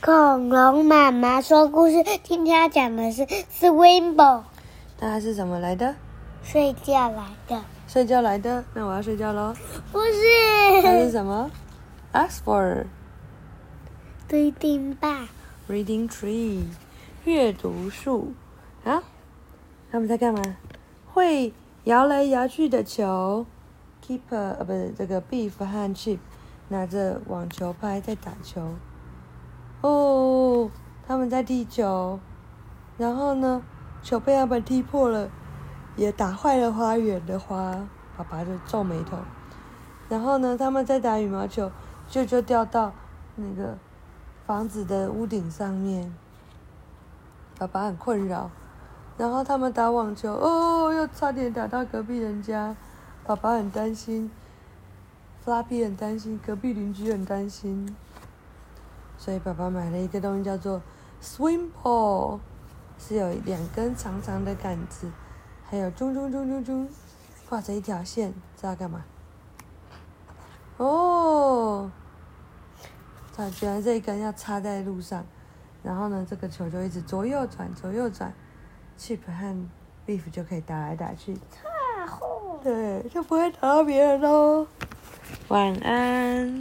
恐龙妈妈说故事。今天要讲的是 Swimble，那它是什么来的？睡觉来的。睡觉来的？那我要睡觉喽。不它是是，什么？Ask for 对丁吧？reading tree，阅读树。啊，他们在干嘛？会摇来摇去的球。Keeper 呃，不是这个 Beef 和 Chip 拿着网球拍在打球。在踢球，然后呢，球被他们踢破了，也打坏了花园的花。爸爸就皱眉头。然后呢，他们在打羽毛球，就就掉到那个房子的屋顶上面。爸爸很困扰。然后他们打网球，哦，又差点打到隔壁人家，爸爸很担心，Flappy 很担心，隔壁邻居很担心，所以爸爸买了一个东西叫做 swing ball，是有两根长长的杆子，还有中中中中中，挂着一条线，知道干嘛？哦，它居然这一根要插在路上，然后呢，这个球就一直左右转，左右转，Chip 和 Beef 就可以打来打去，大货。对，就不会打到别人喽。晚安。